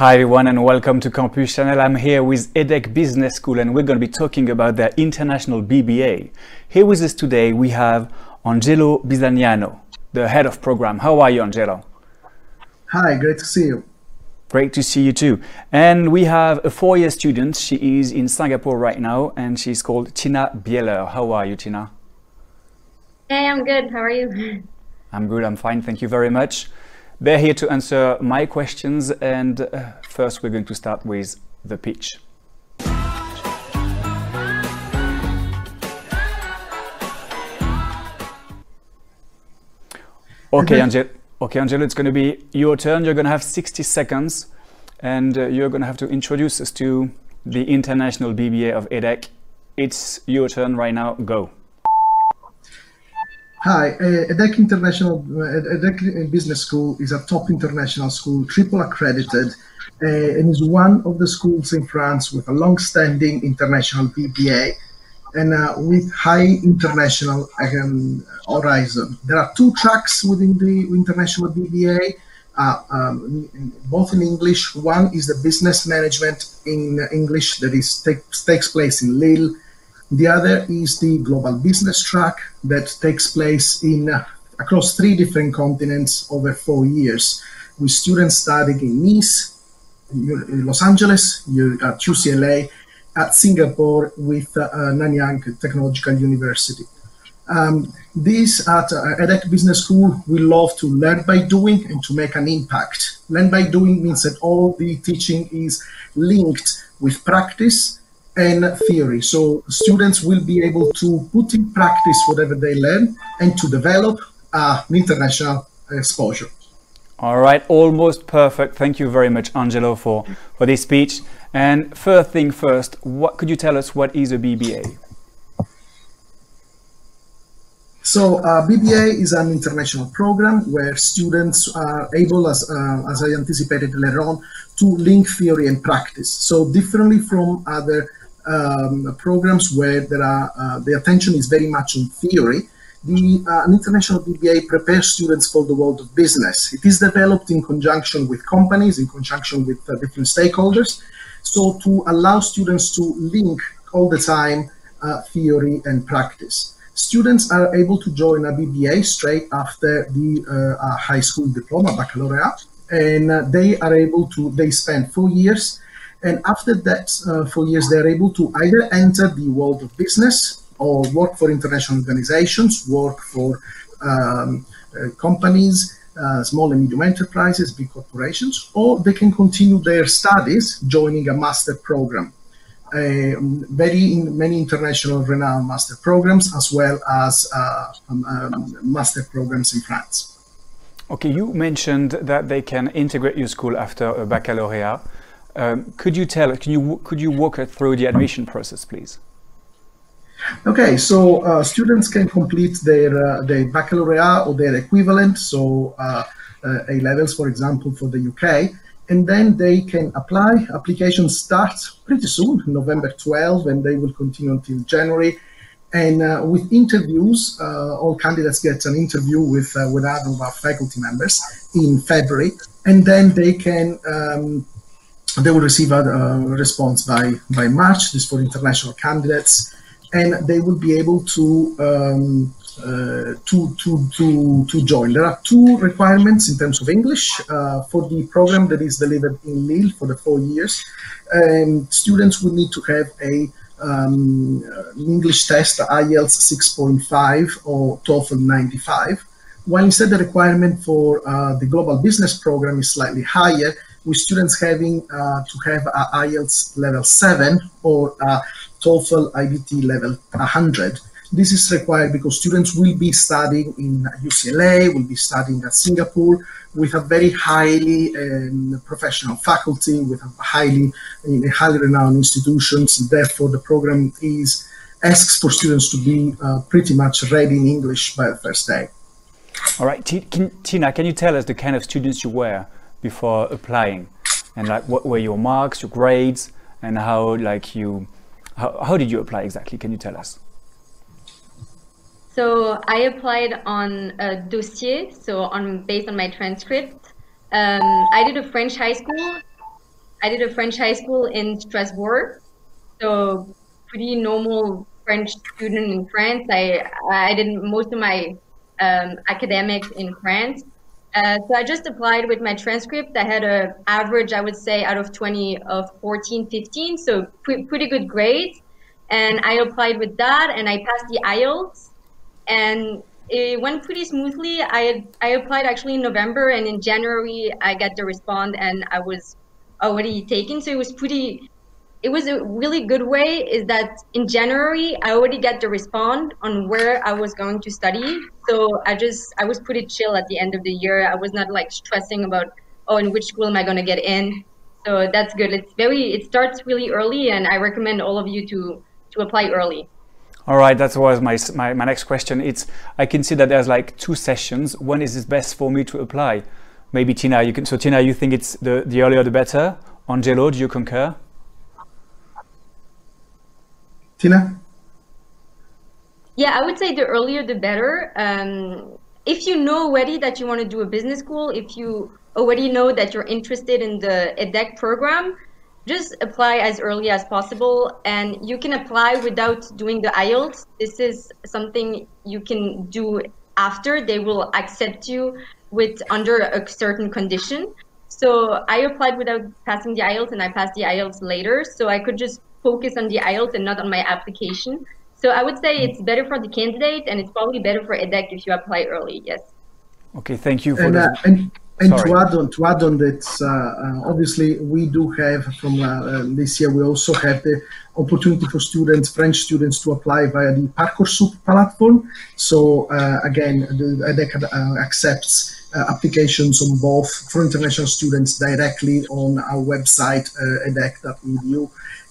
Hi everyone and welcome to Campus Channel. I'm here with EDHEC Business School and we're going to be talking about their international BBA. Here with us today we have Angelo Bisagnano, the head of program. How are you, Angelo? Hi, great to see you. Great to see you too. And we have a four-year student. She is in Singapore right now and she's called Tina Bieler. How are you, Tina? Hey, I'm good. How are you? I'm good, I'm fine, thank you very much. They're here to answer my questions, and uh, first we're going to start with the pitch. Okay, Angel. Okay, Angelo, it's going to be your turn. You're going to have 60 seconds, and uh, you're going to have to introduce us to the International BBA of EDHEC. It's your turn right now. Go. Hi, uh, EDHEC International uh, EDHEC Business School is a top international school, triple accredited, uh, and is one of the schools in France with a long-standing international BBA and uh, with high international um, horizon. There are two tracks within the international BBA, uh, um, both in English. One is the business management in English that is take, takes place in Lille. The other is the global business track that takes place in across three different continents over four years, with students studying in Nice, Los Angeles, at UCLA, at Singapore with uh, Nanyang Technological University. Um, this at uh, Business School, we love to learn by doing and to make an impact. Learn by doing means that all the teaching is linked with practice and theory. So students will be able to put in practice whatever they learn and to develop uh, an international exposure. All right, almost perfect. Thank you very much, Angelo, for, for this speech. And first thing first, what could you tell us what is a BBA? So uh, BBA is an international program where students are able, as, uh, as I anticipated later on, to link theory and practice. So differently from other um, programs where there are, uh, the attention is very much on theory, the uh, an international BBA prepares students for the world of business. It is developed in conjunction with companies, in conjunction with uh, different stakeholders, so to allow students to link all the time uh, theory and practice. Students are able to join a BBA straight after the uh, high school diploma, baccalaureate, and uh, they are able to, they spend four years, and after that uh, four years, they're able to either enter the world of business or work for international organizations, work for um, uh, companies, uh, small and medium enterprises, big corporations, or they can continue their studies joining a master program. Uh, very in many international renowned master programs as well as uh, um, um, master programs in France. Okay, you mentioned that they can integrate your school after a baccalaureate. Um, could you tell? Can you could you walk us through the admission process, please? Okay, so uh, students can complete their uh, their baccalaureate or their equivalent, so uh, uh A levels, for example, for the UK, and then they can apply. Application starts pretty soon, November 12, and they will continue until January. And uh, with interviews, uh, all candidates get an interview with with other of our faculty members in February, and then they can. Um, they will receive a response by, by March. This for international candidates and they will be able to um, uh, to, to, to, to join. There are two requirements in terms of English uh, for the program that is delivered in Lille for the four years. And students will need to have a um, English test, IELTS 6.5 or TOEFL 95. While instead the requirement for uh, the global business program is slightly higher, with students having uh, to have a IELTS level 7 or a TOEFL IBT level 100. This is required because students will be studying in UCLA, will be studying at Singapore with a very highly um, professional faculty, with a highly, in highly renowned institutions. Therefore, the program is asks for students to be uh, pretty much ready in English by the first day. All right, T can, Tina, can you tell us the kind of students you were before applying, and like what were your marks, your grades, and how like you how, how did you apply exactly? Can you tell us? So I applied on a dossier, so on based on my transcript. Um, I did a French high school, I did a French high school in Strasbourg, so pretty normal French student in France. I I did most of my um, academics in France. Uh, so I just applied with my transcript. I had a average, I would say, out of 20 of 14, 15, so pre- pretty good grades. And I applied with that, and I passed the IELTS, and it went pretty smoothly. I I applied actually in November, and in January I got the response, and I was already taken. So it was pretty it was a really good way is that in January I already got the respond on where I was going to study. So I just I was pretty chill at the end of the year. I was not like stressing about oh in which school am I going to get in. So that's good. It's very it starts really early and I recommend all of you to to apply early. All right, that was my, my, my next question. It's I can see that there's like two sessions. When is it best for me to apply? Maybe Tina, you can. So Tina, you think it's the the earlier the better? Angelo, do you concur? Tina? Yeah, I would say the earlier the better. Um, if you know already that you want to do a business school, if you already know that you're interested in the EDHEC program, just apply as early as possible. And you can apply without doing the IELTS. This is something you can do after. They will accept you with under a certain condition. So I applied without passing the IELTS and I passed the IELTS later. So I could just focus on the IELTS and not on my application. So I would say it's better for the candidate and it's probably better for EDHEC if you apply early. Yes. Okay, thank you for and, this. Uh, and, and to add on, to add on that, uh, uh, obviously we do have from uh, uh, this year we also have the opportunity for students, French students, to apply via the Parcoursup platform. So uh, again, the EDHEC accepts uh, applications on both for international students directly on our website, uh, edhec.edu,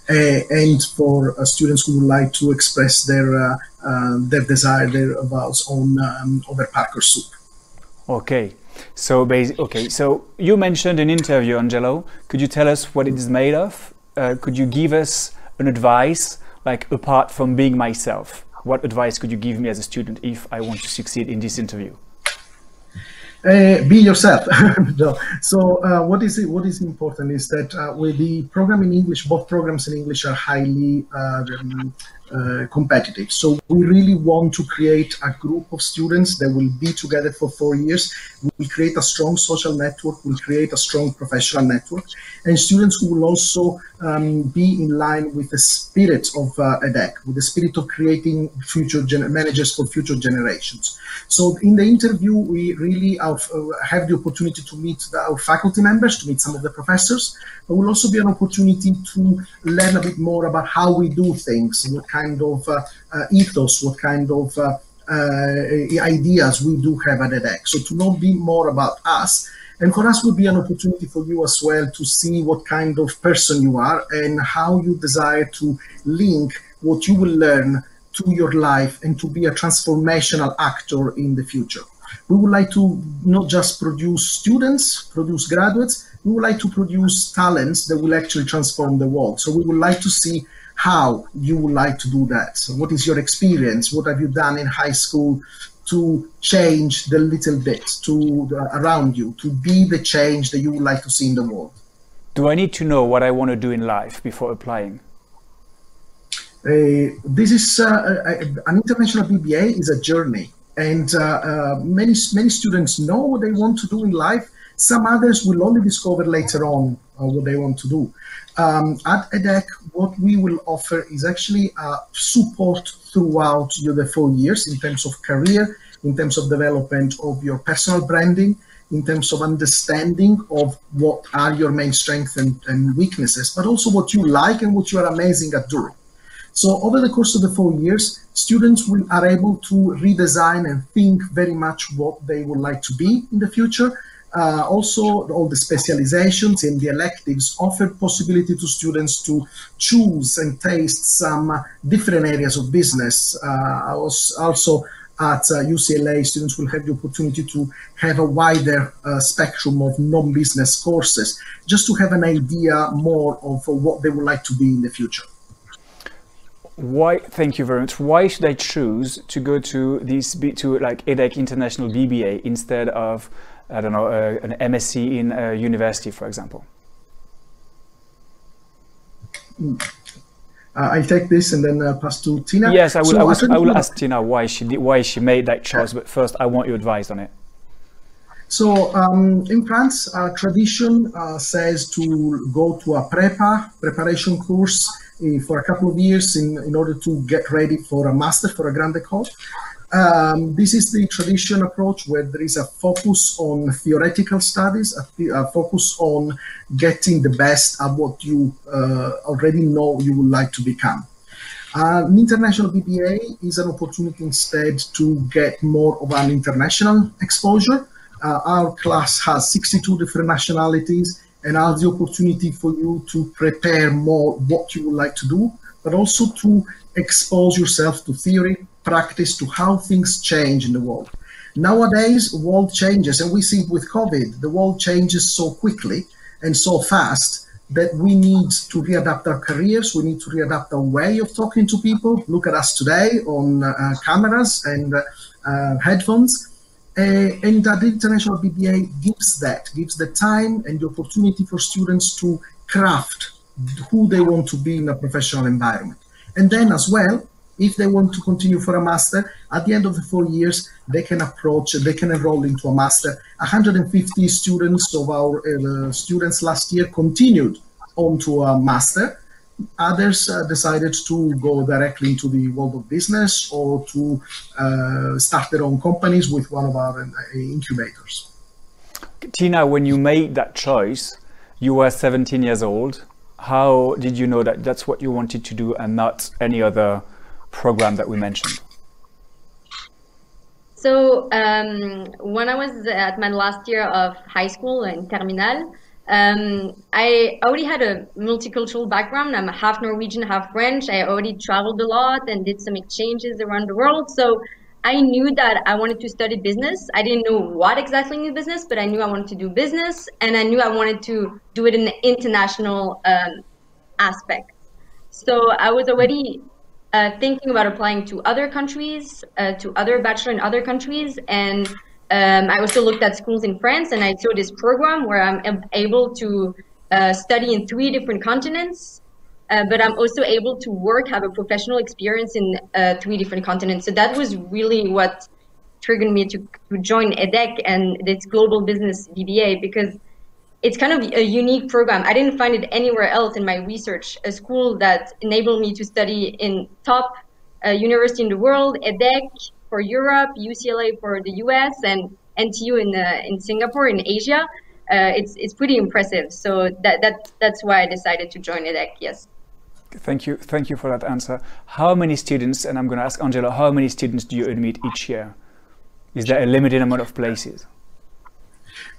and for uh, students who would like to express their uh, their desire, their vows on um, over Parcoursup. Okay. So, okay. So you mentioned an interview, Angelo. Could you tell us what it is made of? Uh, could you give us an advice, like apart from being myself? What advice could you give me as a student if I want to succeed in this interview? Uh, be yourself. no. So uh, what is it, what is important is that uh, with the program in English, both programs in English are highly uh, uh, competitive. So we really want to create a group of students that will be together for four years. We'll create a strong social network. We'll create a strong professional network, and students who will also um, be in line with the spirit of uh, EDHEC, with the spirit of creating future managers for future generations. So in the interview, we really uh, have the opportunity to meet the, our faculty members, to meet some of the professors, but will also be an opportunity to learn a bit more about how we do things, what kind of uh, uh, ethos, what kind of uh, ideas we do have at EDHEC. So to know be more about us and for us would be an opportunity for you as well to see what kind of person you are and how you desire to link what you will learn to your life and to be a transformational actor in the future. We would like to not just produce students, produce graduates, we would like to produce talents that will actually transform the world. So we would like to see how you would like to do that. So what is your experience? What have you done in high school to change the little bit to the, around you, to be the change that you would like to see in the world. Do I need to know what I want to do in life before applying? Uh, this is uh, an international BBA is a journey, and uh, uh, many many students know what they want to do in life. Some others will only discover later on uh, what they want to do. Um, at EDHEC, what we will offer is actually support throughout the four years in terms of career, in terms of development of your personal branding, in terms of understanding of what are your main strengths and, and weaknesses, but also what you like and what you are amazing at doing. So over the course of the four years, students will, are able to redesign and think very much what they would like to be in the future uh, also, all the specializations in the electives offer possibility to students to choose and taste some different areas of business. Uh, also, at uh, UCLA, students will have the opportunity to have a wider uh, spectrum of non-business courses, just to have an idea more of what they would like to be in the future. Why? Thank you very much. Why should I choose to go to this to like EDHEC International BBA instead of I don't know, uh, an MSc in a university, for example? Uh, I'll take this and then uh, pass to Tina. Yes, I will. So I, will, I will ask Tina why she did, why she made that choice. But first, I want your advice on it. So um, in France, uh, tradition uh, says to go to a prepa preparation course uh, for a couple of years in, in order to get ready for a master for a grande école. Um, this is the traditional approach where there is a focus on theoretical studies, a, a focus on getting the best at what you uh, already know you would like to become. Uh, an international BBA is an opportunity instead to get more of an international exposure. Uh, our class has 62 different nationalities and has the opportunity for you to prepare more what you would like to do, but also to expose yourself to theory, practice, to how things change in the world. Nowadays, world changes, and we see it with COVID. The world changes so quickly and so fast that we need to readapt our careers. We need to readapt our way of talking to people. Look at us today on uh, cameras and uh, headphones uh, and that international BBA gives that, gives the time and the opportunity for students to craft who they want to be in a professional environment. And then as well, if they want to continue for a master, at the end of the four years, they can approach, they can enroll into a master. 150 students of our uh, students last year continued on to a master others uh, decided to go directly into the world of business or to uh, start their own companies with one of our uh, incubators. Tina, when you made that choice, you were 17 years old. How did you know that that's what you wanted to do and not any other program that we mentioned? So um, when I was at my last year of high school in Terminale, um, I already had a multicultural background. I'm half Norwegian, half French. I already traveled a lot and did some exchanges around the world. So I knew that I wanted to study business. I didn't know what exactly in business, but I knew I wanted to do business and I knew I wanted to do it in the international um, aspect. So I was already uh, thinking about applying to other countries, uh, to other bachelor in other countries, and um, I also looked at schools in France and I saw this program where I'm able to uh, study in three different continents, uh, but I'm also able to work, have a professional experience in uh, three different continents. So that was really what triggered me to, to join EDHEC and this global business BBA because it's kind of a unique program. I didn't find it anywhere else in my research, a school that enabled me to study in top uh, university in the world, EDHEC, for Europe, UCLA for the US, and NTU in uh, in Singapore in Asia. Uh, it's it's pretty impressive. So that that that's why I decided to join EDHEC. Yes. Thank you, thank you for that answer. How many students? And I'm going to ask Angela. How many students do you admit each year? Is there a limited amount of places?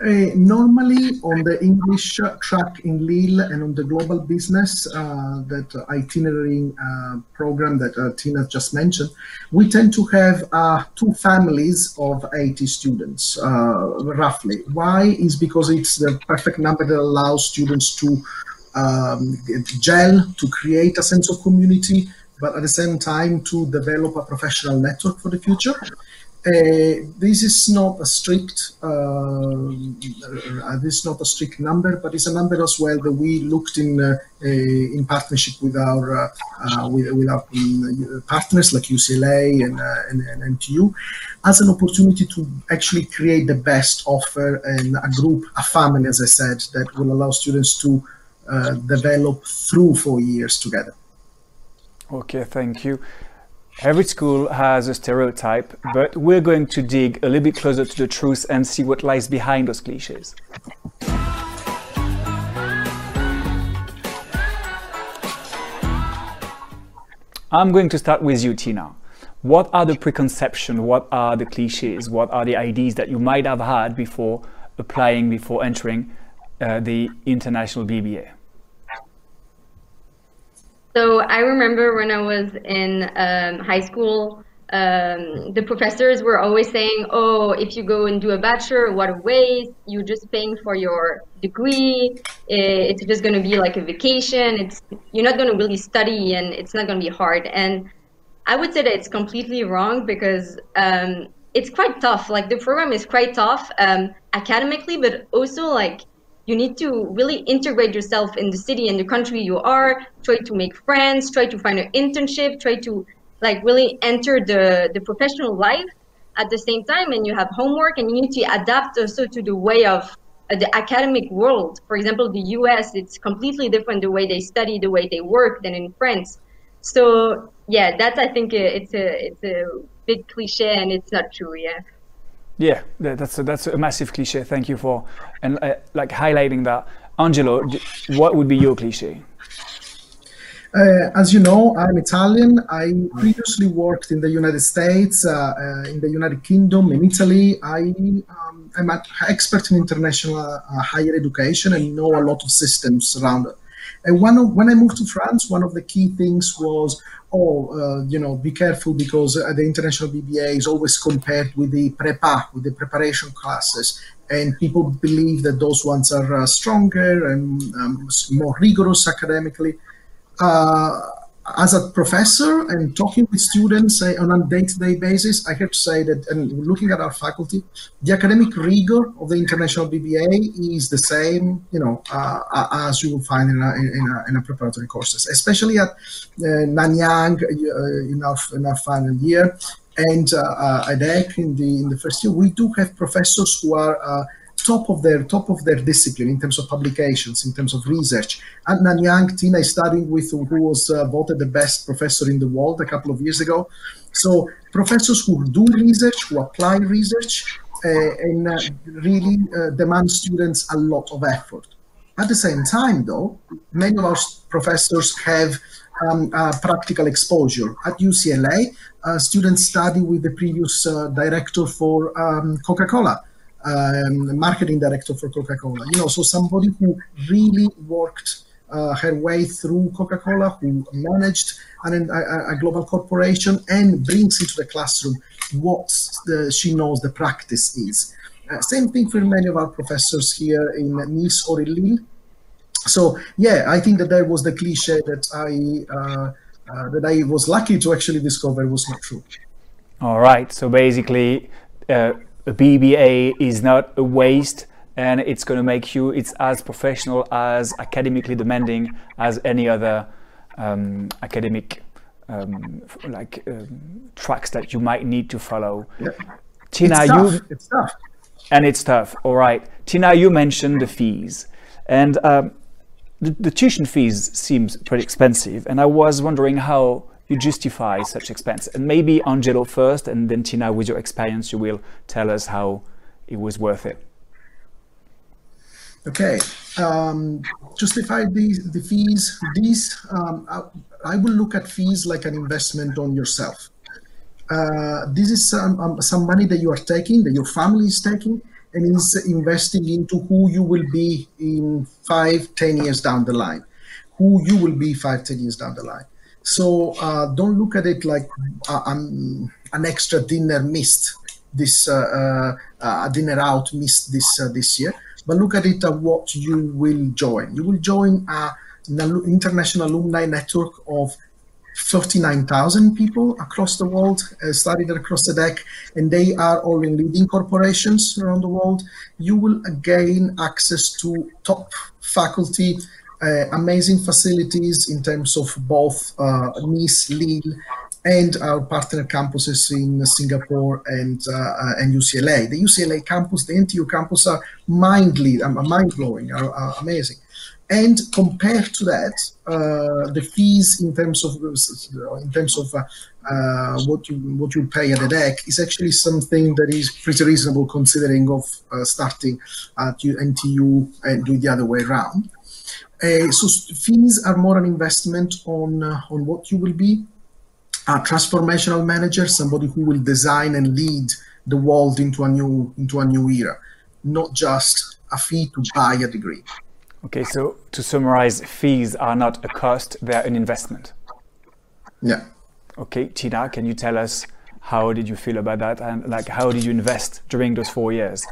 Uh, normally on the English track in Lille and on the global business, uh, that itinerary uh, program that uh, Tina just mentioned, we tend to have uh, two families of 80 students, uh, roughly. Why? Is because it's the perfect number that allows students to um, gel, to create a sense of community, but at the same time to develop a professional network for the future. Uh, this is not a strict uh, uh, this is not a strict number, but it's a number as well that we looked in uh, in partnership with our uh, with, with our partners like UCLA and, and, and NTU as an opportunity to actually create the best offer and a group, a family, as I said, that will allow students to develop through four years together. Okay, thank you. Every school has a stereotype, but we're going to dig a little bit closer to the truth and see what lies behind those cliches. I'm going to start with you, Tina. What are the preconceptions? What are the cliches? What are the ideas that you might have had before applying, before entering uh, the international BBA? So I remember when I was in um, high school, um, the professors were always saying, "Oh, if you go and do a bachelor, what a waste! You're just paying for your degree. It's just going to be like a vacation. It's you're not going to really study, and it's not going to be hard." And I would say that it's completely wrong because um, it's quite tough. Like the program is quite tough um, academically, but also like you need to really integrate yourself in the city and the country you are. Try to make friends. Try to find an internship. Try to like really enter the the professional life at the same time. And you have homework, and you need to adapt also to the way of uh, the academic world. For example, the U.S. it's completely different the way they study, the way they work than in France. So yeah, that's I think it's a it's a big cliche and it's not true. Yeah. Yeah, that's a, that's a massive cliche. Thank you for and uh, like highlighting that. Angelo, what would be your cliche? Uh, as you know, I'm Italian. I previously worked in the United States, uh, uh, in the United Kingdom, in Italy. I um, am an expert in international uh, higher education and know a lot of systems around. And one of, when I moved to France, one of the key things was, oh, uh, you know, be careful because uh, the international BBA is always compared with the prepa, with the preparation classes. And people believe that those ones are uh, stronger and um, more rigorous academically. Uh, as a professor and talking with students uh, on a day-to-day basis, I have to say that, and looking at our faculty, the academic rigor of the international BBA is the same, you know, uh, as you will find in a, in a, in a preparatory courses, especially at uh, Nanyang uh, in our in our final year, and uh, at EDHEC in the in the first year, we do have professors who are top of their top of their discipline in terms of publications, in terms of research. At Nanyang, Tina is studying with who was uh, voted the best professor in the world a couple of years ago. So professors who do research, who apply research, uh, and uh, really uh, demand students a lot of effort. At the same time, though, many of our professors have um, uh, practical exposure. At UCLA, uh, students study with the previous uh, director for um, Coca-Cola um, marketing director for Coca-Cola. You know, so somebody who really worked uh, her way through Coca-Cola, who managed an, a, a, global corporation and brings into the classroom what the, she knows the practice is. Uh, same thing for many of our professors here in Nice or in Lille. So yeah, I think that that was the cliche that I uh, uh that I was lucky to actually discover was not true. All right. So basically, uh, a BBA is not a waste and it's going to make you it's as professional as academically demanding as any other um, academic um, like um, tracks that you might need to follow. Yeah. Tina, it's you it's tough. and it's tough. All right, Tina, you mentioned the fees, and um, the, the tuition fees seems pretty expensive, and I was wondering how you justify such expense? And maybe Angelo first, and then Tina, with your experience, you will tell us how it was worth it. Okay, um, justify the, the fees. These, um, I, I, will look at fees like an investment on yourself. Uh, this is some, um, some money that you are taking, that your family is taking, and is investing into who you will be in five, ten years down the line. Who you will be five, ten years down the line. So uh, don't look at it like uh, um, an extra dinner missed this uh, uh, a dinner out missed this this year, but look at it at what you will join. You will join an international alumni network of 39,000 people across the world uh, studied across EDHEC, and they are all in leading corporations around the world. You will gain access to top faculty uh, amazing facilities in terms of both uh, Nice, Lille, and our partner campuses in Singapore and uh, and UCLA. The UCLA campus, the NTU campus are mind mind blowing, are, are, amazing. And compared to that, uh, the fees in terms of in terms of uh, uh, what you what you pay at EDHEC is actually something that is pretty reasonable considering of starting at NTU and doing the other way around. Uh, so fees are more an investment on uh, on what you will be a transformational manager, somebody who will design and lead the world into a new into a new era, not just a fee to buy a degree. Okay, so to summarize, fees are not a cost; they're an investment. Yeah. Okay, Tina, can you tell us how did you feel about that, and like how did you invest during those four years?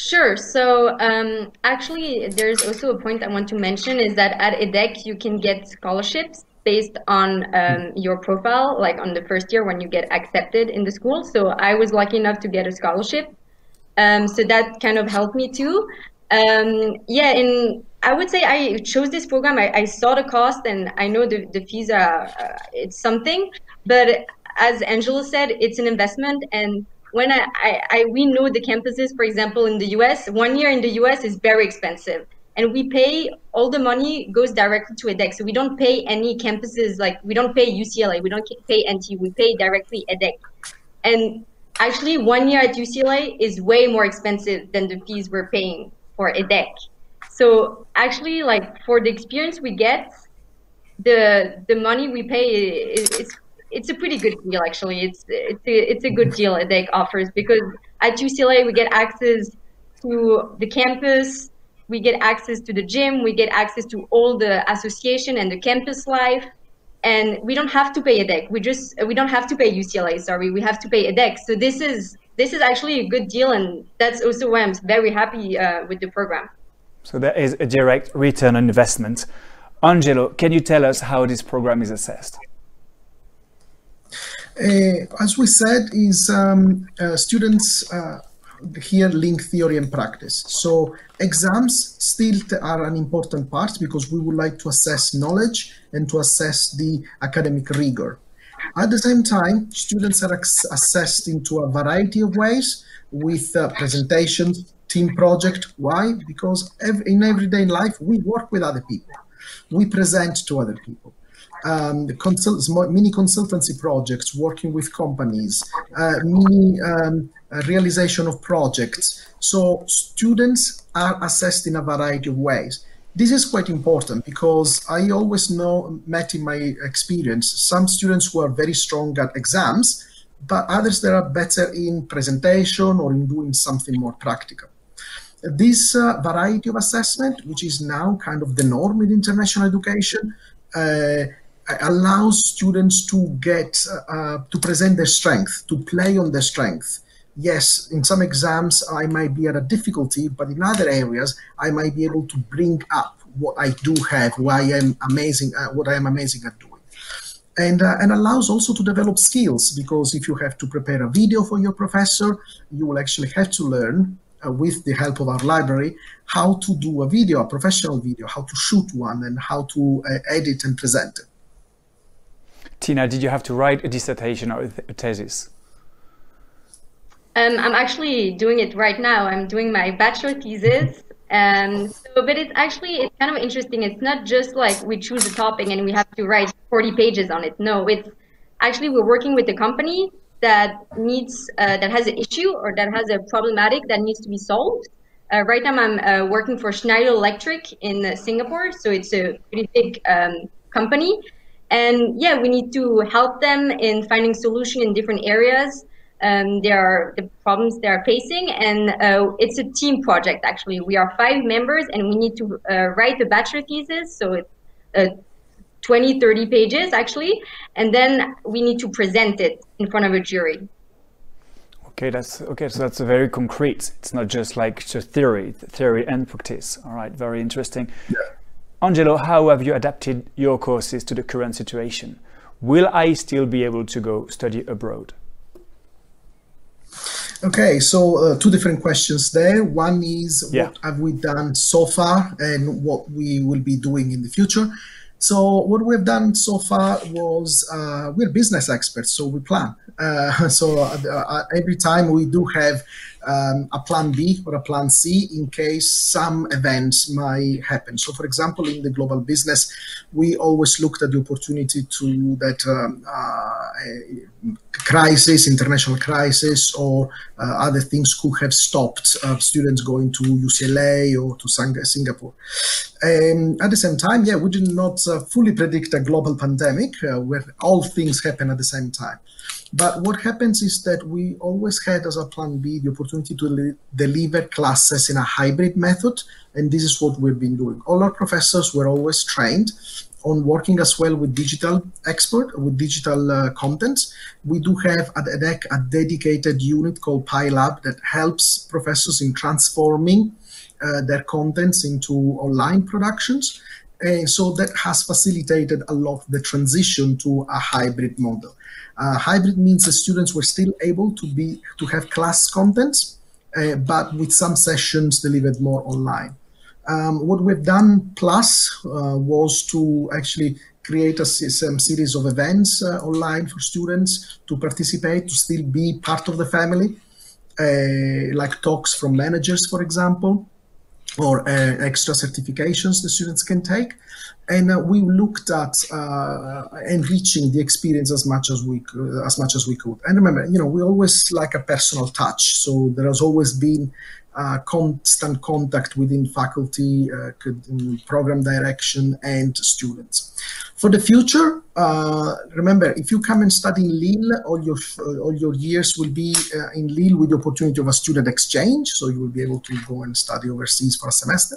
Sure. So um, actually, there's also a point I want to mention is that at EDHEC you can get scholarships based on um, your profile, like on the first year when you get accepted in the school. So I was lucky enough to get a scholarship. Um, so that kind of helped me too. Um, yeah, and I would say I chose this program. I, I saw the cost, and I know the, the fees are uh, it's something. But as Angela said, it's an investment, and when I, I, I we know the campuses, for example, in the U.S., one year in the U.S. is very expensive and we pay all the money goes directly to EDHEC. So we don't pay any campuses like we don't pay UCLA, we don't pay NT, we pay directly EDHEC. And actually, one year at UCLA is way more expensive than the fees we're paying for EDHEC. So actually, like for the experience we get, the the money we pay is, is it's a pretty good deal actually. It's it's a, it's a good deal EDHEC offers because at UCLA we get access to the campus we get access to the gym, we get access to all the association and the campus life, and we don't have to pay EDHEC. We just we don't have to pay UCLA. Sorry, we have to pay EDHEC. So this is this is actually a good deal, and that's also why I'm very happy uh, with the program. So there is a direct return on investment. Angelo, can you tell us how this program is assessed? Uh, as we said, is um, uh, students uh, here link theory and practice. So exams still are an important part because we would like to assess knowledge and to assess the academic rigor. At the same time, students are assessed into a variety of ways with uh, presentations, team project. Why? Because in everyday life, we work with other people. We present to other people. Um, consult, mini consultancy projects, working with companies, uh, mini um, realization of projects. So students are assessed in a variety of ways. This is quite important because I always know, met in my experience, some students who are very strong at exams, but others that are better in presentation or in doing something more practical. This uh, variety of assessment, which is now kind of the norm in international education, uh, allows students to get uh, to present their strength, to play on their strength, yes, in some exams I might be at a difficulty, but in other areas I might be able to bring up what I do have, what I am amazing, uh, what I am amazing at doing. And, uh, and allows also to develop skills because if you have to prepare a video for your professor, you will actually have to learn uh, with the help of our library how to do a video, a professional video, how to shoot one, and how to uh, edit and present it. Tina, did you have to write a dissertation or a thesis? Um, I'm actually doing it right now. I'm doing my bachelor thesis. Um, so, but it's actually, it's kind of interesting. It's not just like we choose a topic and we have to write 40 pages on it. No, it's actually, we're working with a company that needs, uh, that has an issue or that has a problematic that needs to be solved. Uh, right now, I'm uh, working for Schneider Electric in Singapore. So it's a pretty big um, company. And yeah, we need to help them in finding solution in different areas um, there are the problems they are facing, and uh, it's a team project. Actually, we are five members, and we need to uh, write a bachelor thesis. So it's uh, 20, 30 pages actually, and then we need to present it in front of a jury. Okay, that's okay. So that's a very concrete. It's not just like just theory, theory and practice. All right, very interesting. Yeah. Angelo, how have you adapted your courses to the current situation? Will I still be able to go study abroad? Okay, so uh, two different questions there. One is yeah. what have we done so far and what we will be doing in the future. So what we've done so far was uh, we're business experts, so we plan. Uh, so uh, uh, every time we do have um, a plan B or a plan C in case some events might happen. So, for example, in the global business, we always looked at the opportunity to that um, uh, crisis, international crisis, or uh, other things could have stopped uh, students going to UCLA or to Singapore. Um, at the same time, yeah, we did not uh, fully predict a global pandemic uh, where all things happen at the same time. But what happens is that we always had as a plan B the opportunity to deliver classes in a hybrid method, and this is what we've been doing. All our professors were always trained on working as well with digital expert, with digital uh, content. We do have at EDHEC a dedicated unit called PyLab that helps professors in transforming uh, their contents into online productions. And so that has facilitated a lot the transition to a hybrid model. Uh, hybrid means the students were still able to be to have class contents, uh, but with some sessions delivered more online. Um, what we've done plus uh, was to actually create a some series of events uh, online for students to participate, to still be part of the family, uh, like talks from managers, for example, or uh, extra certifications the students can take. And uh, we looked at uh, enriching the experience as much as we could, as much as we could. And remember, you know, we always like a personal touch, so there has always been uh, constant contact within faculty, uh, program direction, and students. For the future, uh, remember, if you come and study in Lille, all your all your years will be uh, in Lille with the opportunity of a student exchange, so you will be able to go and study overseas for a semester.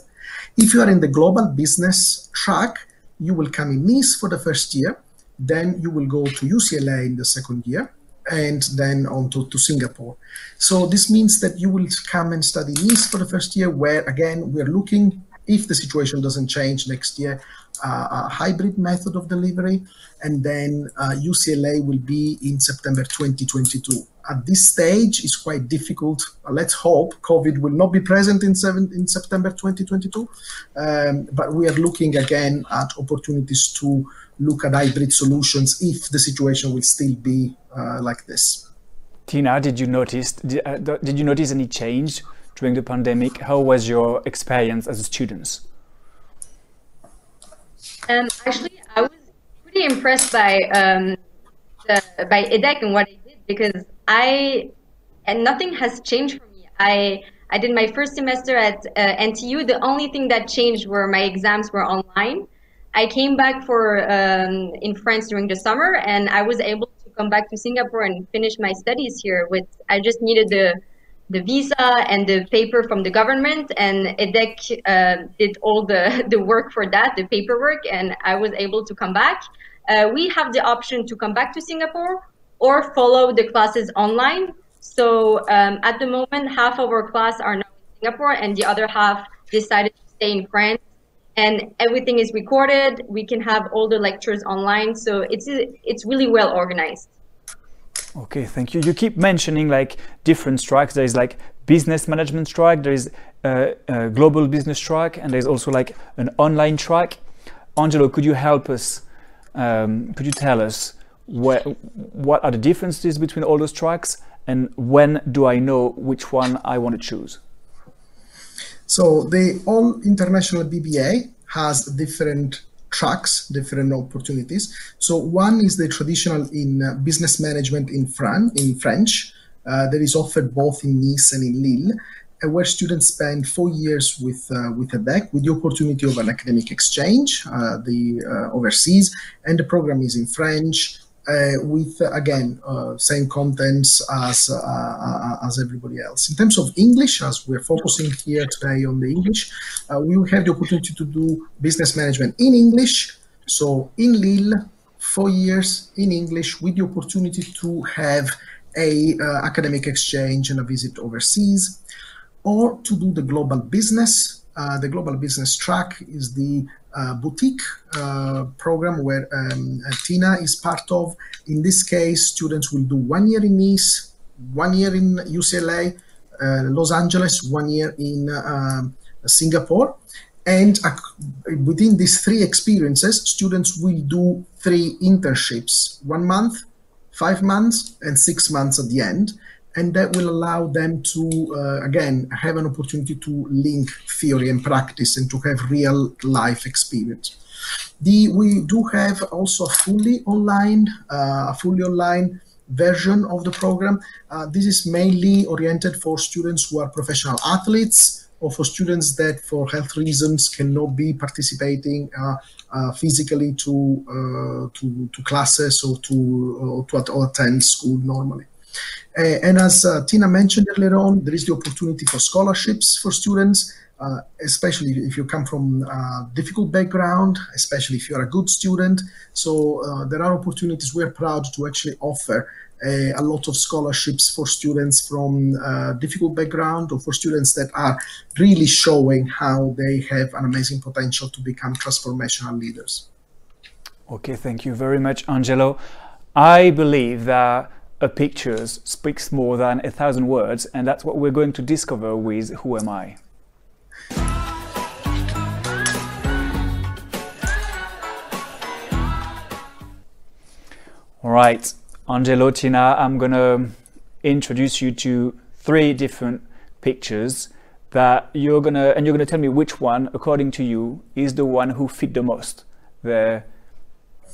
If you are in the global business track, you will come in Nice for the first year, then you will go to UCLA in the second year, and then on to, to Singapore. So this means that you will come and study Nice for the first year, where again, we're looking, if the situation doesn't change next year, a hybrid method of delivery. And then uh, UCLA will be in September 2022. At this stage, it's quite difficult. let's hope COVID will not be present in, seven, in September 2022. Um, but we are looking again at opportunities to look at hybrid solutions if the situation will still be uh, like this. Tina, did you notice did, uh, did you notice any change during the pandemic? How was your experience as a student? Um, actually, I was pretty impressed by um, the, by EDHEC and what I did because I and nothing has changed for me. I I did my first semester at uh, NTU. The only thing that changed were my exams were online. I came back for um, in France during the summer, and I was able to come back to Singapore and finish my studies here. With I just needed the the visa and the paper from the government, and EDHEC uh, did all the the work for that, the paperwork, and I was able to come back. Uh, we have the option to come back to Singapore or follow the classes online. So um, at the moment, half of our class are now in Singapore, and the other half decided to stay in France and everything is recorded. We can have all the lectures online, so it's it's really well organized. Okay, thank you. You keep mentioning like different tracks. There is like business management track, there is a, a global business track, and there's also like an online track. Angelo, could you help us? Um, could you tell us what what are the differences between all those tracks, and when do I know which one I want to choose? So the all international BBA has different tracks, different opportunities. So one is the traditional in uh, business management in Fran in French uh, that is offered both in Nice and in Lille, uh, where students spend four years with uh, with EDHEC with the opportunity of an academic exchange, uh, the uh, overseas, and the program is in French, with uh, again uh, same contents as as everybody else. In terms of English, as we're focusing here today on the English, we will have the opportunity to do business management in English. So in Lille, four years in English with the opportunity to have a uh, academic exchange and a visit overseas, or to do the global business. Uh, the global business track is the uh, boutique uh, program where um, uh, Tina is part of. In this case, students will do one year in Nice, one year in UCLA, uh, Los Angeles, one year in um, Singapore. And within these three experiences, students will do three internships one month, five months, and six months at the end and that will allow them to uh, again have an opportunity to link theory and practice and to have real life experience. The we do have also a fully online uh, a fully online version of the program. Uh, this is mainly oriented for students who are professional athletes or for students that for health reasons cannot be participating uh, uh, physically to, uh, to to classes or to or to attend school normally and as uh, Tina mentioned earlier on, there is the opportunity for scholarships for students, uh, especially if you come from a difficult background, especially if you're a good student. So uh, there are opportunities. We're proud to actually offer a, a lot of scholarships for students from uh, difficult background or for students that are really showing how they have an amazing potential to become transformational leaders. Okay, thank you very much, Angelo. I believe that a picture speaks more than a thousand words, and that's what we're going to discover with Who Am I? All right, Angelo, Tina, I'm going to introduce you to three different pictures that you're going to, and you're going to tell me which one, according to you, is the one who fit the most the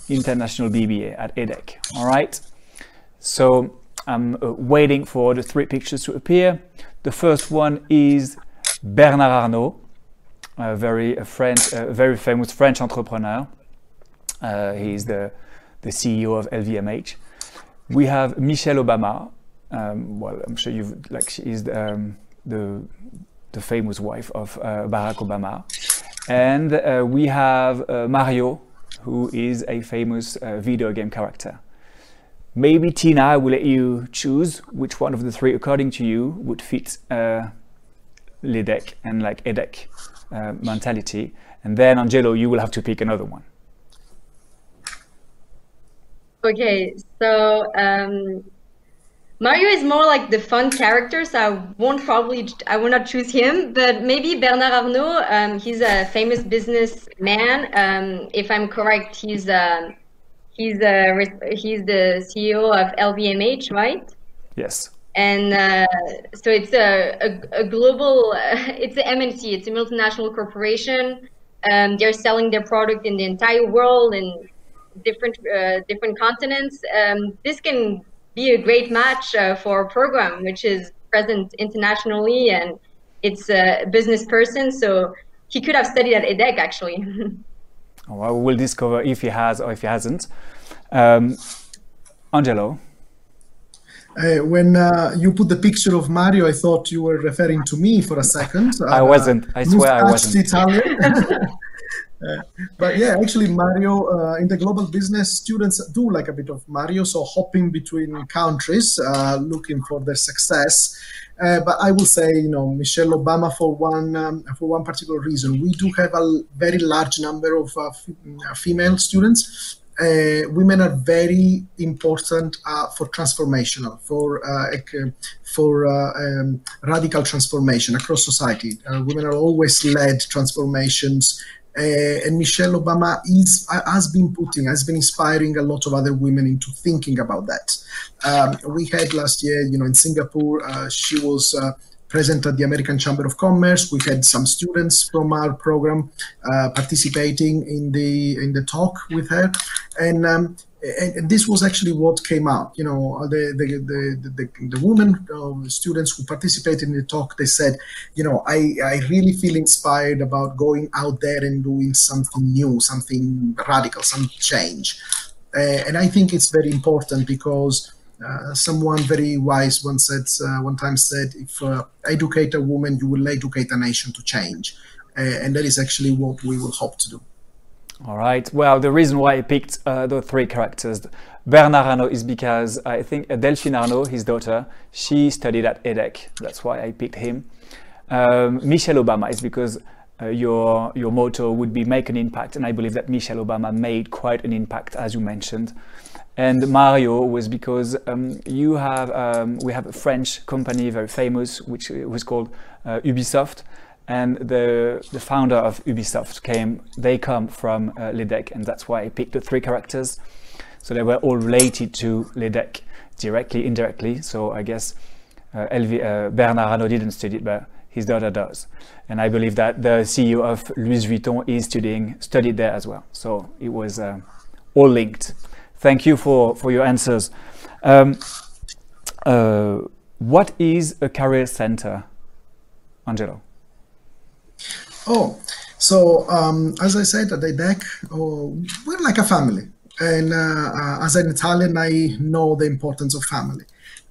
international BBA at EDHEC. All right, so I'm uh, waiting for the three pictures to appear. The first one is Bernard Arnault, a very a French, a very famous French entrepreneur. Uh, he's the the CEO of LVMH. We have Michelle Obama. Um, well, I'm sure you've like she is um, the the famous wife of uh, Barack Obama, and uh, we have uh, Mario, who is a famous uh, video game character. Maybe Tina, I will let you choose which one of the three, according to you, would fit uh, L'EDHEC and like EDHEC uh, mentality, and then Angelo, you will have to pick another one. Okay, so um, Mario is more like the fun character, so I won't probably, I will not choose him, but maybe Bernard Arnault, um, he's a famous businessman. Um, if I'm correct, he's, uh, he's, uh, he's the CEO of LVMH, right? Yes. And uh, so it's a, a, a global, it's an MNC, it's a multinational corporation. Um, they're selling their product in the entire world in different uh, different continents, um, this can be a great match uh, for a program which is present internationally and it's a business person. So he could have studied at EDHEC actually. well, we'll discover if he has or if he hasn't. Um, Angelo. Uh, when uh, you put the picture of Mario, I thought you were referring to me for a second. I wasn't. I swear I wasn't. Italian. Uh, but yeah, actually, Mario uh, in the global business, students do like a bit of Mario, so hopping between countries, uh, looking for their success. Uh, but I will say, you know, Michelle Obama for one um, for one particular reason. We do have a very large number of uh, f- female students. women are very important for transformational, for for um, radical transformation across society. women are always led transformations uh, and Michelle Obama is has been putting, has been inspiring a lot of other women into thinking about that. Um, we had last year, you know, in Singapore, uh, she was uh, present at the American Chamber of Commerce. We had some students from our program uh, participating in the in the talk with her, and um, and, this was actually what came out. You know, the the the the, the women uh, students who participated in the talk, they said, you know, I I really feel inspired about going out there and doing something new, something radical, some change, uh, and I think it's very important because. Uh, someone very wise once said, uh, one time said, if uh, educate a woman, you will educate a nation to change. Uh, and that is actually what we will hope to do. All right. Well, the reason why I picked uh, the three characters, Bernard Arnault, is because I think Delphine Arnault, his daughter, she studied at EDHEC. That's why I picked him. Um, Michelle Obama is because uh, your your motto would be make an impact, and I believe that Michelle Obama made quite an impact, as you mentioned. And Mario was because um, you have um, we have a French company very famous, which was called uh, Ubisoft and the the founder of Ubisoft came. They come from uh, L'EDHEC, and that's why I picked the three characters. So they were all related to L'EDHEC directly, indirectly. So I guess uh, LV, uh, Bernard Arnault didn't study it, but his daughter does. And I believe that the CEO of Louis Vuitton is studying studied there as well. So it was uh, all linked. Thank you for for your answers. Um, uh, what is a career center, Angelo? Oh, so um, as I said at the back, oh, we're like a family. And uh, uh, as an Italian, I know the importance of family.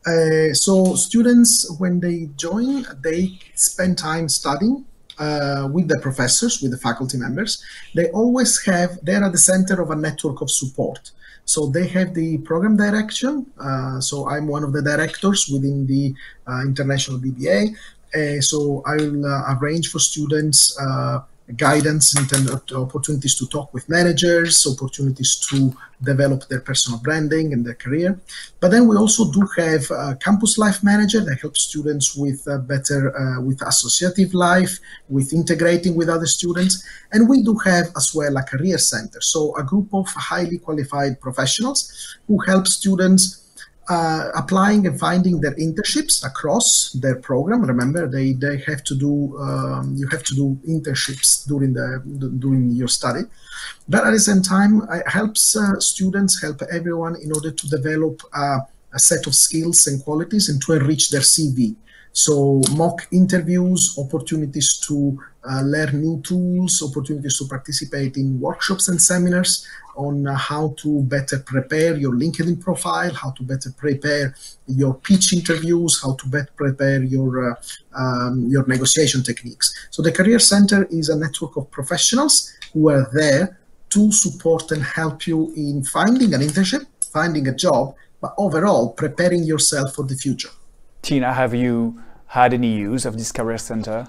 Uh, so students, when they join, they spend time studying uh, with the professors, with the faculty members. They always have, they're at the center of a network of support. So they have the program direction. Uh, so I'm one of the directors within the uh, International BBA. Uh, so I'll uh, arrange for students uh, guidance of opportunities to talk with managers, opportunities to develop their personal branding and their career. But then we also do have a campus life manager that helps students with uh, better, uh, with associative life, with integrating with other students. And we do have as well a career center. So a group of highly qualified professionals who help students uh, applying and finding their internships across their program. Remember, they, they have to do um, you have to do internships during the during your study, but at the same time, it helps uh, students help everyone in order to develop uh, a set of skills and qualities and to enrich their CV. So mock interviews, opportunities to learn new tools, opportunities to participate in workshops and seminars on uh, how to better prepare your LinkedIn profile, how to better prepare your pitch interviews, how to better prepare your uh, um, your negotiation techniques. So the Career Center is a network of professionals who are there to support and help you in finding an internship, finding a job, but overall preparing yourself for the future. Tina, have you had any use of this Career Center?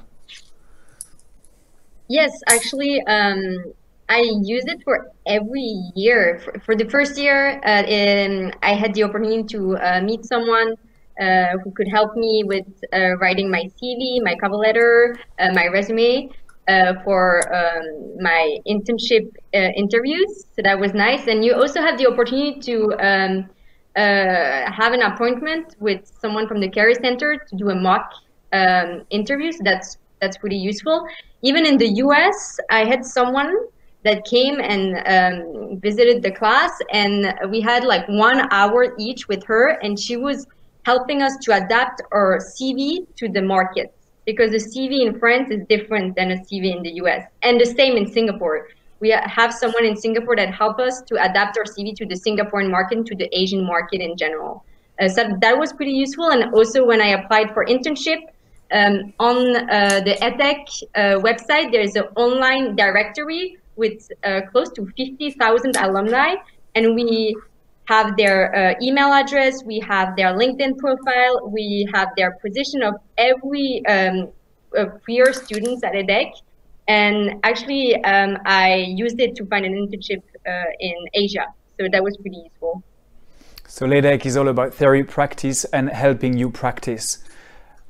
Yes, actually, um, I use it for every year. For, for the first year, uh, in, I had the opportunity to uh, meet someone uh, who could help me with uh, writing my CV, my cover letter, uh, my resume uh, for um, my internship interviews. So that was nice. And you also have the opportunity to um, have an appointment with someone from the Career Center to do a mock um, interview. So that's that's pretty useful. Even in the US, I had someone that came and um, visited the class, and we had like one hour each with her, and she was helping us to adapt our CV to the market because the CV in France is different than a CV in the US, and the same in Singapore. We have someone in Singapore that help us to adapt our CV to the Singaporean market, to the Asian market in general. Uh, so that was pretty useful. And also when I applied for internship, um, on uh, the EDHEC uh, website, there's an online directory with uh, close to 50,000 alumni, and we have their uh, email address, we have their LinkedIn profile, we have their position of every um, year students at EDHEC. And actually, um, I used it to find an internship uh, in Asia. So that was pretty useful. So L'EDHEC is all about theory practice and helping you practice.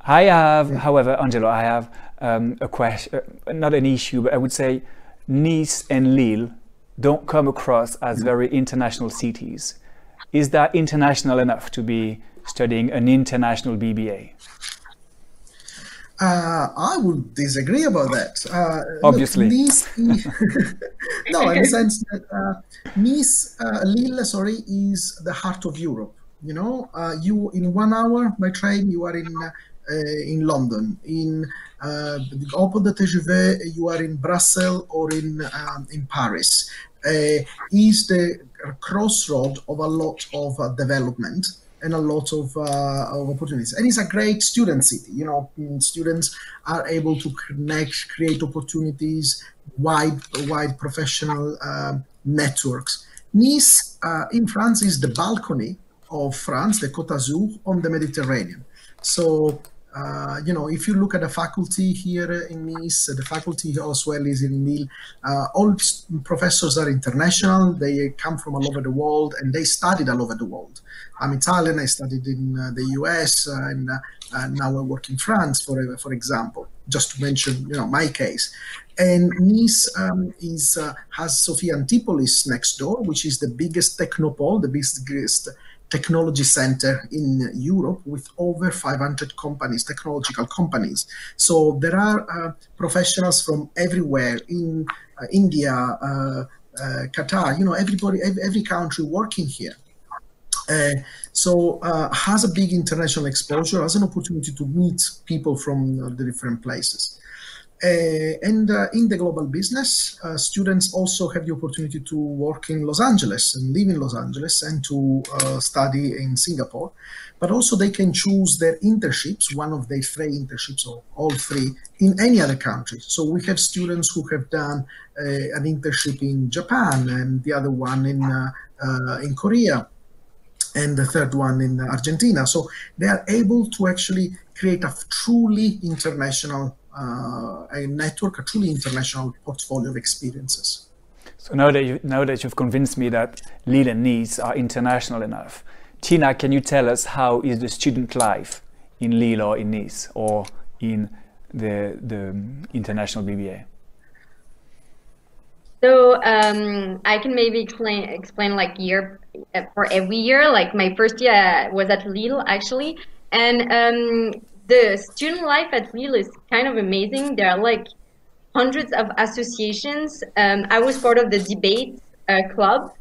I have, however, Angelo, I have um, a question, uh, not an issue, but I would say Nice and Lille don't come across as very international cities. Is that international enough to be studying an international BBA? Uh, I would disagree about that. Uh, Obviously. Look, nice, no, in the sense that uh, Nice, uh, Lille, sorry, is the heart of Europe. You know, uh, you in one hour by train, you are in uh, in London. In uh, Open the TGV, you are in Brussels or in um, in Paris. Uh, is the crossroad of a lot of uh, development and a lot of, uh, of, opportunities. And it's a great student city. You know, students are able to connect, create opportunities, wide, wide professional um, networks. Nice uh, in France is the balcony of France, the Côte d'Azur on the Mediterranean. So uh, you know, if you look at the faculty here in Nice, the faculty as well is in Lille, uh, all professors are international. They come from all over the world and they studied all over the world. I'm Italian. I studied in uh, the US uh, and uh, now I work in France, for for example, just to mention, you know, my case. And Nice um, is has Sophia Antipolis next door, which is the biggest technopole, the biggest technology center in Europe with over 500 companies, technological companies. So there are uh, professionals from everywhere in uh, India, uh, uh Qatar, you know, everybody, every, every country working here. Uh, so uh, has a big international exposure, has an opportunity to meet people from the different places. Uh, and uh, in the global business, uh, students also have the opportunity to work in Los Angeles and live in Los Angeles and to study in Singapore. But also they can choose their internships, one of their three internships or all three, in any other country. So we have students who have done an internship in Japan and the other one in in Korea and the third one in Argentina. So they are able to actually create a truly international uh, a network, a truly international portfolio of experiences. So now that, you, now that you've convinced me that Lille and Nice are international enough, Tina, can you tell us how is the student life in Lille or in Nice or in the, the international BBA? So um, I can maybe explain explain like year uh, for every year. Like my first year was at Lille actually, and um, the student life at Lille is kind of amazing. There are like hundreds of associations. Um, I was part of the debate uh, club,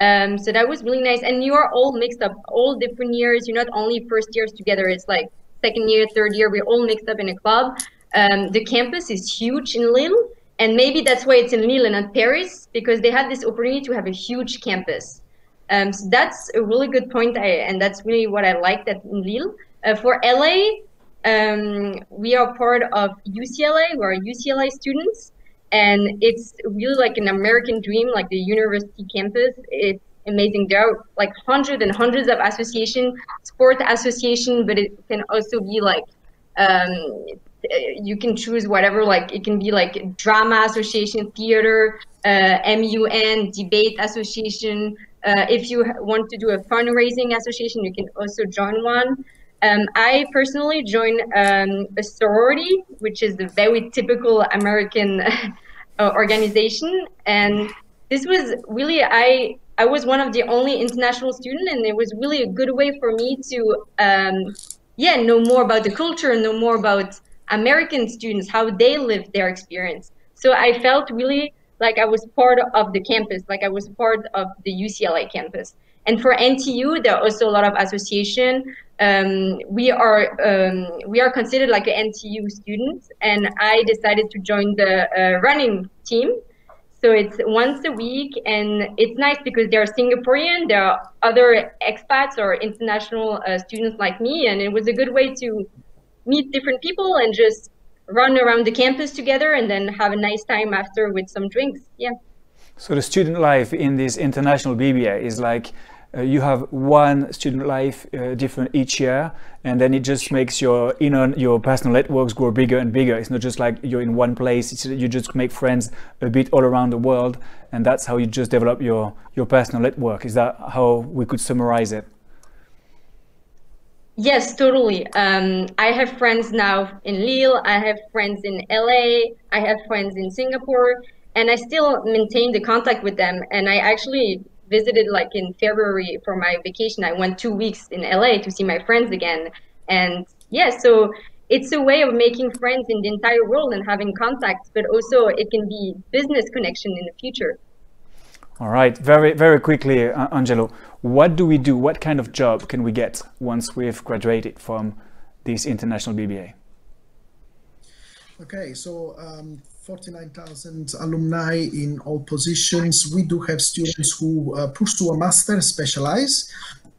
um, so that was really nice. And you are all mixed up, all different years. You're not only first years together. It's like second year, third year. We're all mixed up in a club. Um, the campus is huge in Lille and maybe that's why it's in Lille and not Paris because they have this opportunity to have a huge campus. Um, so that's a really good point, I, and that's really what I liked at Lille. Uh, for LA, um, we are part of UCLA. We are UCLA students, and it's really like an American dream, like the university campus. It's amazing. There are like hundreds and hundreds of association, sport association, but it can also be like um, uh, you can choose whatever like it can be like drama association theater uh, mun debate association uh, if you want to do a fundraising association you can also join one um, i personally joined um, a sorority which is a very typical american uh, organization and this was really i i was one of the only international student and it was really a good way for me to um, yeah know more about the culture and know more about American students, how they lived their experience. So I felt really like I was part of the campus, like I was part of the UCLA campus. And for NTU, there are also a lot of association. Um, we are um, we are considered like an NTU student, and I decided to join the uh, running team. So it's once a week, and it's nice because they are Singaporean. There are other expats or international uh, students like me, and it was a good way to meet different people and just run around the campus together and then have a nice time after with some drinks. Yeah. So the student life in this international BBA is like you have one student life uh, different each year, and then it just makes your you know your personal networks grow bigger and bigger. It's not just like you're in one place; it's, you just make friends a bit all around the world, and that's how you just develop your your personal network. Is that how we could summarize it? Yes, totally. Um, I have friends now in Lille. I have friends in LA. I have friends in Singapore, and I still maintain the contact with them. And I actually visited like in February for my vacation. I went two weeks in LA to see my friends again. And yeah, so it's a way of making friends in the entire world and having contacts, but also it can be business connection in the future. All right, very very quickly, uh, Angelo. What do we do? What kind of job can we get once we've graduated from this international BBA? Okay, so um, 49,000 alumni in all positions. We do have students who uh, to a master, specialize,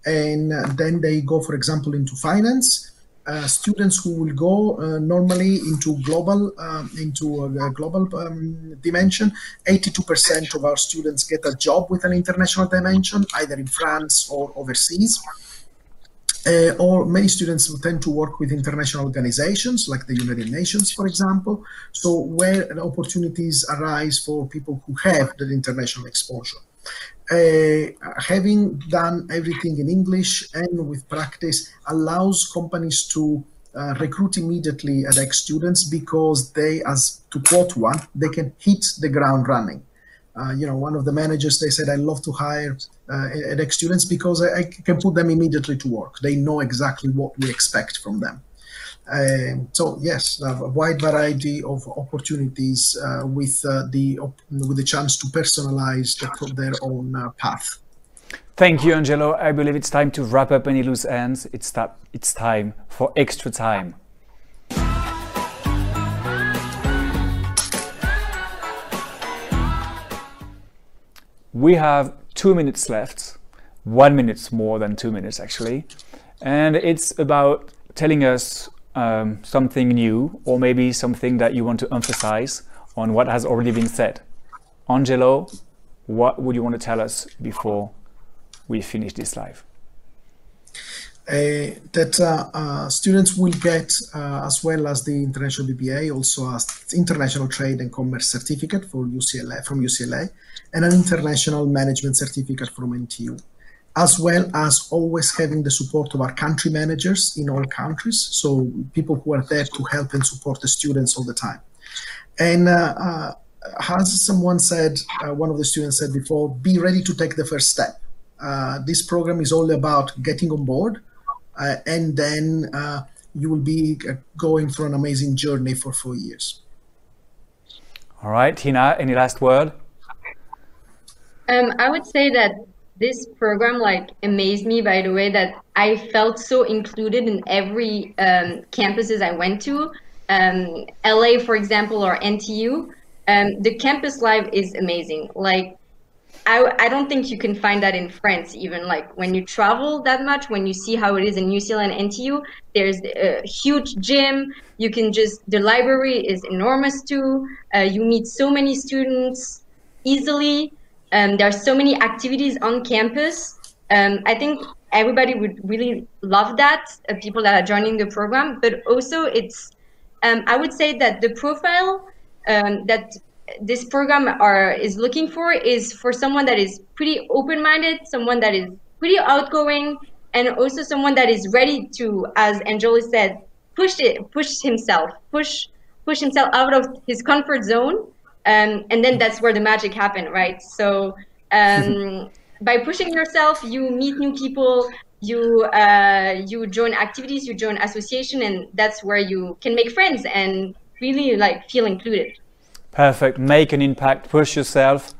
and then they go, for example, into finance. Uh, students who will go uh, normally into global um, into a, global um, dimension. 82% of our students get a job with an international dimension either in france or overseas uh, or many students tend to work with international organizations like the United Nations, for example. So where opportunities arise for people who have that international exposure. Uh, having done everything in English and with practice allows companies to uh, recruit immediately EDHEC students because they, as to quote one, they can hit the ground running. Uh, you know, one of the managers, they said, I love to hire uh, EDHEC students because I, I, can put them immediately to work. They know exactly what we expect from them. Um, so yes, a wide variety of opportunities uh, with uh, the with the chance to personalize the, their own path. Thank you, Angelo. I believe it's time to wrap up any loose ends. It's, it's time for extra time. We have two minutes left, one minute more than two minutes actually, and it's about telling us um, something new or maybe something that you want to emphasize on what has already been said. Angelo, what would you want to tell us before we finish this live? Uh, that uh, uh, students will get, as well as the international BBA, also a international trade and commerce certificate for UCLA from UCLA, and an international management certificate from NTU, as well as always having the support of our country managers in all countries, so people who are there to help and support the students all the time. And as someone said, one of the students said before, be ready to take the first step. Uh, this program is all about getting on board uh, and then uh, you will be uh, going through an amazing journey for four years. All right, Tina, any last word? Um, I would say that this program like amazed me by the way that I felt so included in every um, campuses I went to. Um, LA, for example, or NTU. Um, the campus life is amazing. Like I, I don't think you can find that in France even like when you travel that much when you see how it is in UCLA and NTU there's a huge gym. You can just the library is enormous too. Uh, you meet so many students easily. Um, there are so many activities on campus. Um, I think everybody would really love that uh, people that are joining the program but also it's um, I would say that the profile um, that this program are is looking for is for someone that is pretty open-minded, someone that is pretty outgoing, and also someone that is ready to, as Angela said, push it, push himself, push push himself out of his comfort zone, um, and then that's where the magic happened, right? So um, by pushing yourself, you meet new people, you uh, you join activities, you join association, and that's where you can make friends and really like feel included. Perfect. Make an impact, push yourself.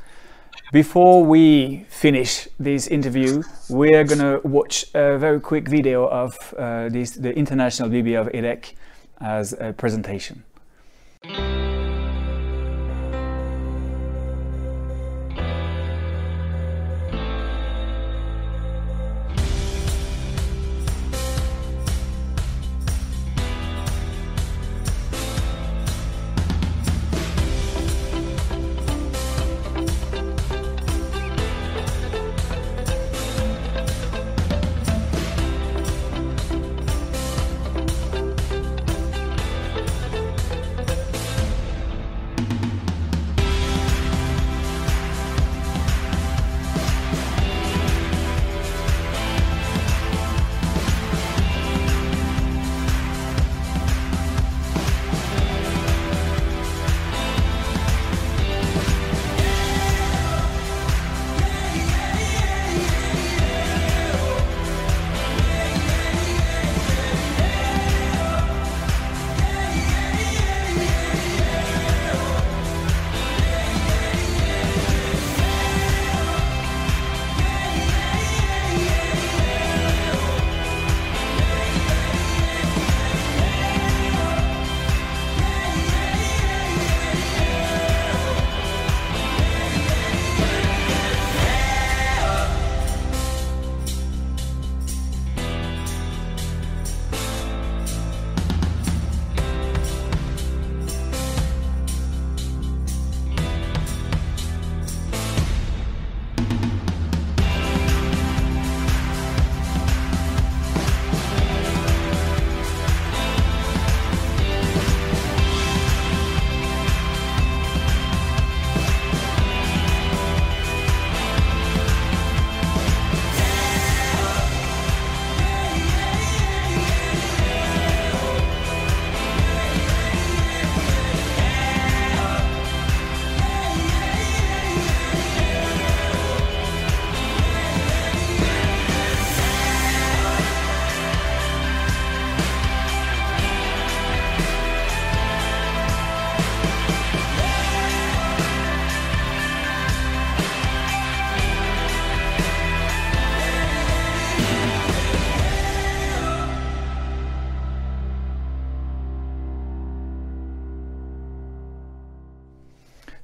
Before we finish this interview, we're going to watch a very quick video of uh, this, the International BBA of EDHEC as a presentation.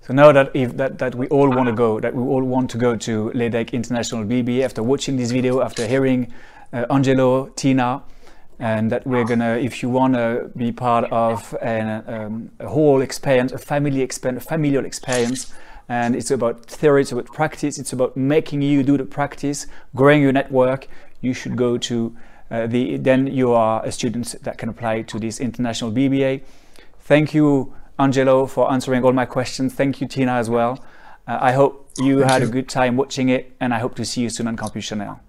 So now that if that, that we all want to go, that we all want to go to L'EDHEC International BBA after watching this video, after hearing uh, Angelo, Tina, and that we're gonna, if you want to be part of an, um, a whole experience, a family experience, a familial experience, and it's about theory, it's about practice, it's about making you do the practice, growing your network. you should go to uh, the, then you are a student that can apply to this international BBA. Thank you, Angelo, for answering all my questions. Thank you, Tina, as well. Uh, I hope you Thank had you. a good time watching it, and I hope to see you soon on Campus Chanel.